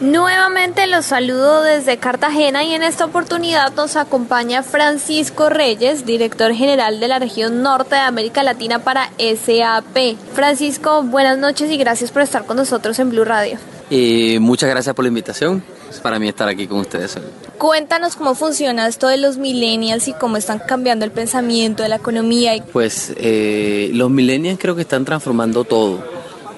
Nuevamente los saludo desde Cartagena y en esta oportunidad nos acompaña Francisco Reyes, director general de la región norte de América Latina para SAP. Francisco, buenas noches y gracias por estar con nosotros en Blue Radio. Y muchas gracias por la invitación. Es para mí estar aquí con ustedes hoy. Cuéntanos cómo funciona esto de los millennials y cómo están cambiando el pensamiento de la economía. Pues eh, los millennials creo que están transformando todo,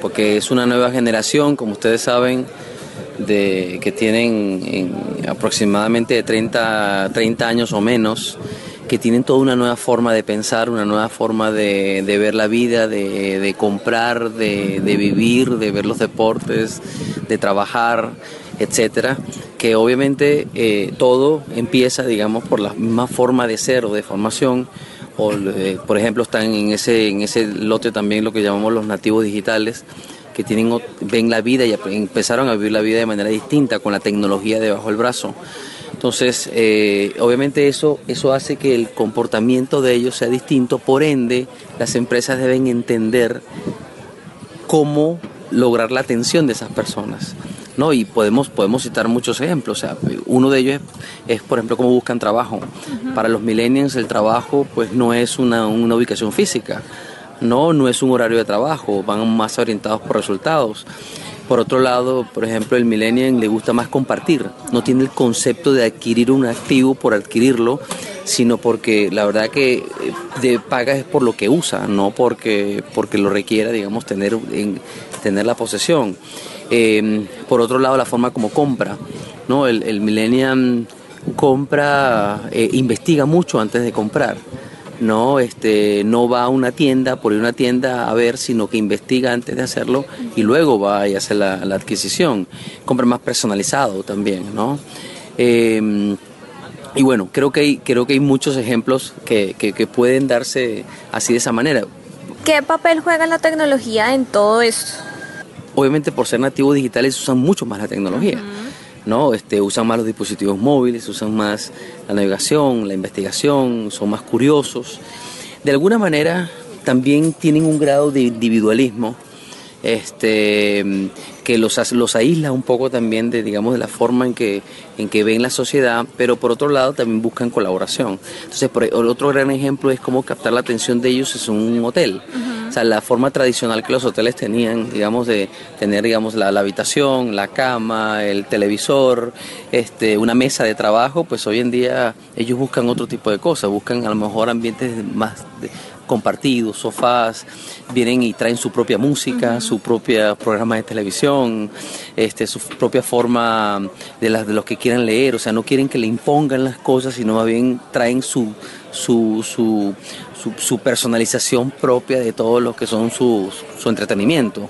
porque es una nueva generación, como ustedes saben, de, que tienen en aproximadamente de 30, 30 años o menos, que tienen toda una nueva forma de pensar, una nueva forma de, de ver la vida, de, de comprar, de, de vivir, de ver los deportes, de trabajar etcétera, que obviamente eh, todo empieza, digamos, por la misma forma de ser o de formación, o eh, por ejemplo están en ese, en ese lote también lo que llamamos los nativos digitales, que tienen, ven la vida y empezaron a vivir la vida de manera distinta, con la tecnología debajo del brazo. Entonces, eh, obviamente eso, eso hace que el comportamiento de ellos sea distinto, por ende, las empresas deben entender cómo lograr la atención de esas personas. ¿no? Y podemos, podemos citar muchos ejemplos. O sea, uno de ellos es, es por ejemplo, cómo buscan trabajo. Para los millennials el trabajo pues no es una, una ubicación física, no, no es un horario de trabajo, van más orientados por resultados. Por otro lado, por ejemplo, el millennial le gusta más compartir, no tiene el concepto de adquirir un activo por adquirirlo, sino porque la verdad que eh, de paga es por lo que usa, no porque, porque lo requiera, digamos, tener, en, tener la posesión. Eh, por otro lado, la forma como compra, ¿no? El, el millennial compra, eh, investiga mucho antes de comprar no este no va a una tienda por ir a una tienda a ver sino que investiga antes de hacerlo y luego va y hace la, la adquisición. Compra más personalizado también no eh, y bueno creo que hay creo que hay muchos ejemplos que, que, que, pueden darse así de esa manera. Qué papel juega la tecnología en todo esto obviamente por ser nativos digitales usan mucho más la tecnología. Uh -huh. ¿No? Este, usan más los dispositivos móviles, usan más la navegación, la investigación, son más curiosos. De alguna manera también tienen un grado de individualismo este, que los, los aísla un poco también de, digamos, de la forma en que, en que ven la sociedad, pero por otro lado también buscan colaboración. Entonces, por, el otro gran ejemplo es cómo captar la atención de ellos es un hotel. Sea, la forma tradicional que los hoteles tenían, digamos, de tener, digamos, la, la habitación, la cama, el televisor, este, una mesa de trabajo, pues hoy en día ellos buscan otro tipo de cosas, buscan a lo mejor ambientes más... De, compartidos, sofás, vienen y traen su propia música, uh -huh. su propio programa de televisión, este, su propia forma de, las, de los que quieran leer, o sea, no quieren que le impongan las cosas, sino más bien traen su, su, su, su, su personalización propia de todo lo que son sus, su entretenimiento.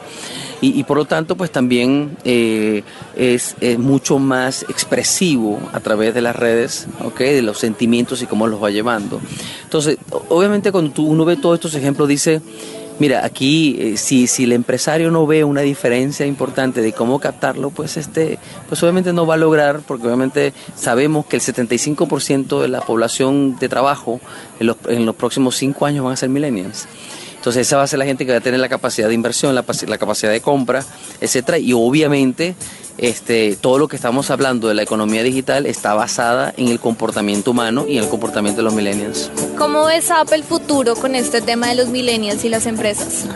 Y, por lo tanto pues también eh, es, mucho más expresivo a través de las redes, ¿okay? de los sentimientos y cómo los va llevando. Entonces, obviamente cuando tú, uno ve todos estos ejemplos dice, mira, aquí eh, si, si el empresario no ve una diferencia importante de cómo captarlo, pues este, pues obviamente no va a lograr, porque obviamente sabemos que el 75% de la población de trabajo en los, en los próximos cinco años van a ser millennials. Entonces esa va a ser la gente que va a tener la capacidad de inversión, la, la capacidad de compra, etcétera, y obviamente este, todo lo que estamos hablando de la economía digital está basada en el comportamiento humano y en el comportamiento de los millennials. ¿Cómo ves Apple el futuro con este tema de los millennials y las empresas?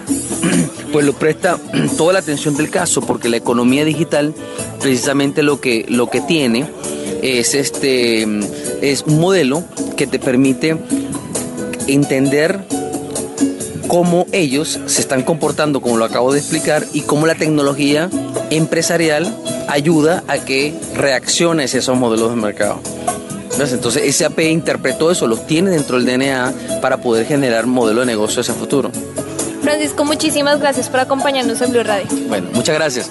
Pues lo presta toda la atención del caso, porque la economía digital precisamente lo que, lo que tiene es, este, es un modelo que te permite entender cómo ellos se están comportando, como lo acabo de explicar, y cómo la tecnología empresarial ayuda a que reacciones esos modelos de mercado. Entonces SAP interpretó eso, los tiene dentro del DNA para poder generar modelo de negocio hacia el futuro. Francisco, muchísimas gracias por acompañarnos en Blue Radio. Bueno, muchas gracias.